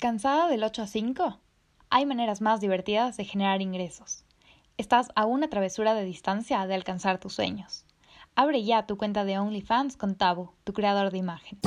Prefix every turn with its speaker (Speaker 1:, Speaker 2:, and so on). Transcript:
Speaker 1: ¿Cansada del 8 a 5? Hay maneras más divertidas de generar ingresos. Estás a una travesura de distancia de alcanzar tus sueños. Abre ya tu cuenta de OnlyFans con Tabo, tu creador de imagen.